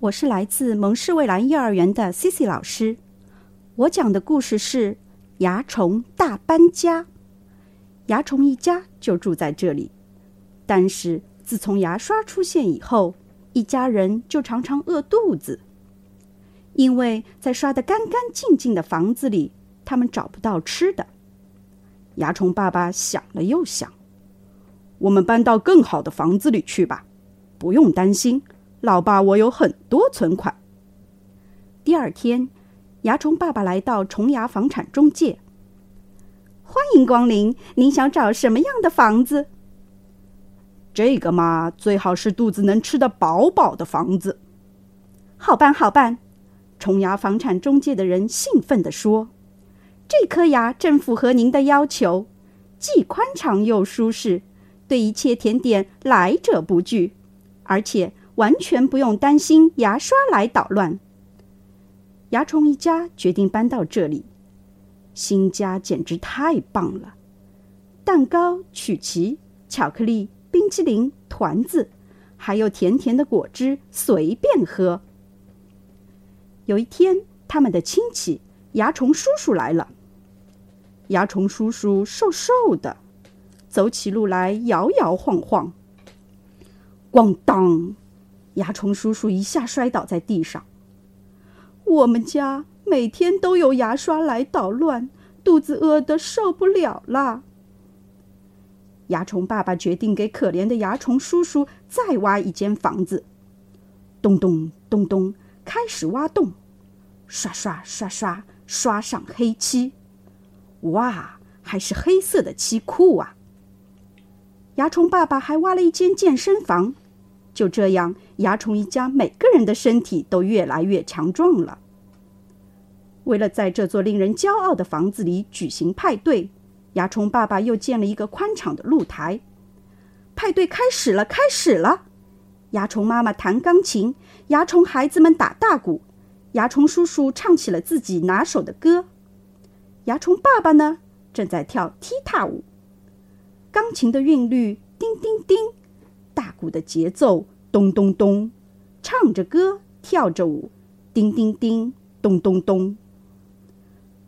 我是来自蒙氏蔚蓝幼儿园的 CC 老师。我讲的故事是《蚜虫大搬家》。蚜虫一家就住在这里，但是自从牙刷出现以后，一家人就常常饿肚子，因为在刷得干干净净的房子里，他们找不到吃的。蚜虫爸爸想了又想，我们搬到更好的房子里去吧，不用担心。老爸，我有很多存款。第二天，蚜虫爸爸来到虫牙房产中介，欢迎光临。您想找什么样的房子？这个嘛，最好是肚子能吃得饱饱的房子。好办，好办。虫牙房产中介的人兴奋地说：“这颗牙正符合您的要求，既宽敞又舒适，对一切甜点来者不拒，而且。”完全不用担心牙刷来捣乱。蚜虫一家决定搬到这里，新家简直太棒了！蛋糕、曲奇、巧克力、冰淇淋、团子，还有甜甜的果汁，随便喝。有一天，他们的亲戚蚜虫叔叔来了。蚜虫叔叔瘦瘦的，走起路来摇摇晃晃。咣当！蚜虫叔叔一下摔倒在地上。我们家每天都有牙刷来捣乱，肚子饿得受不了了。蚜虫爸爸决定给可怜的蚜虫叔叔再挖一间房子。咚咚咚咚，开始挖洞，刷刷刷刷，刷上黑漆。哇，还是黑色的漆酷啊！蚜虫爸爸还挖了一间健身房。就这样，蚜虫一家每个人的身体都越来越强壮了。为了在这座令人骄傲的房子里举行派对，蚜虫爸爸又建了一个宽敞的露台。派对开始了，开始了！蚜虫妈妈弹钢琴，蚜虫孩子们打大鼓，蚜虫叔叔唱起了自己拿手的歌。蚜虫爸爸呢，正在跳踢踏舞。钢琴的韵律，叮叮叮。鼓的节奏，咚咚咚，唱着歌，跳着舞，叮叮叮，咚咚咚。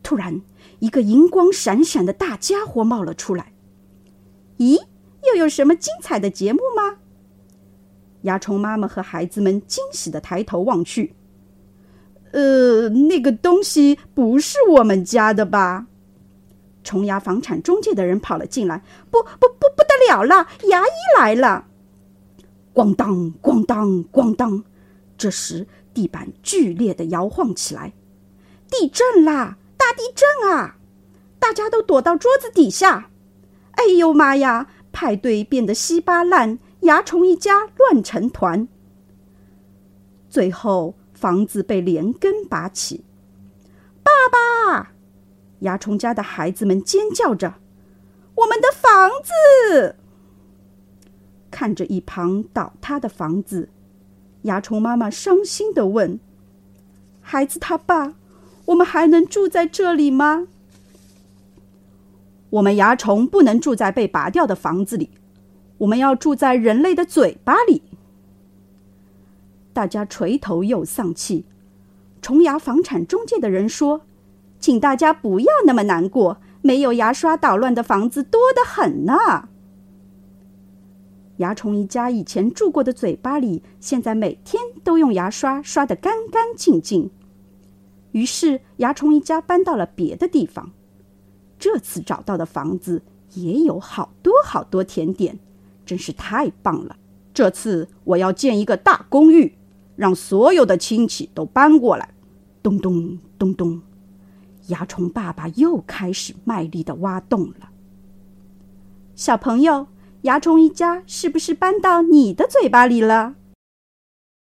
突然，一个银光闪闪的大家伙冒了出来。咦，又有什么精彩的节目吗？蚜虫妈妈和孩子们惊喜的抬头望去。呃，那个东西不是我们家的吧？虫牙房产中介的人跑了进来。不不不，不得了了，牙医来了！咣当，咣当，咣当！这时，地板剧烈的摇晃起来，地震啦！大地震啊！大家都躲到桌子底下。哎呦妈呀！派对变得稀巴烂，蚜虫一家乱成团。最后，房子被连根拔起。爸爸！蚜虫家的孩子们尖叫着：“我们的房子！”看着一旁倒塌的房子，蚜虫妈妈伤心的问：“孩子他爸，我们还能住在这里吗？”“我们蚜虫不能住在被拔掉的房子里，我们要住在人类的嘴巴里。”大家垂头又丧气。虫牙房产中介的人说：“请大家不要那么难过，没有牙刷捣乱的房子多得很呢。”蚜虫一家以前住过的嘴巴里，现在每天都用牙刷刷得干干净净。于是，蚜虫一家搬到了别的地方。这次找到的房子也有好多好多甜点，真是太棒了！这次我要建一个大公寓，让所有的亲戚都搬过来。咚咚咚咚，蚜虫爸爸又开始卖力的挖洞了。小朋友。蚜虫一家是不是搬到你的嘴巴里了？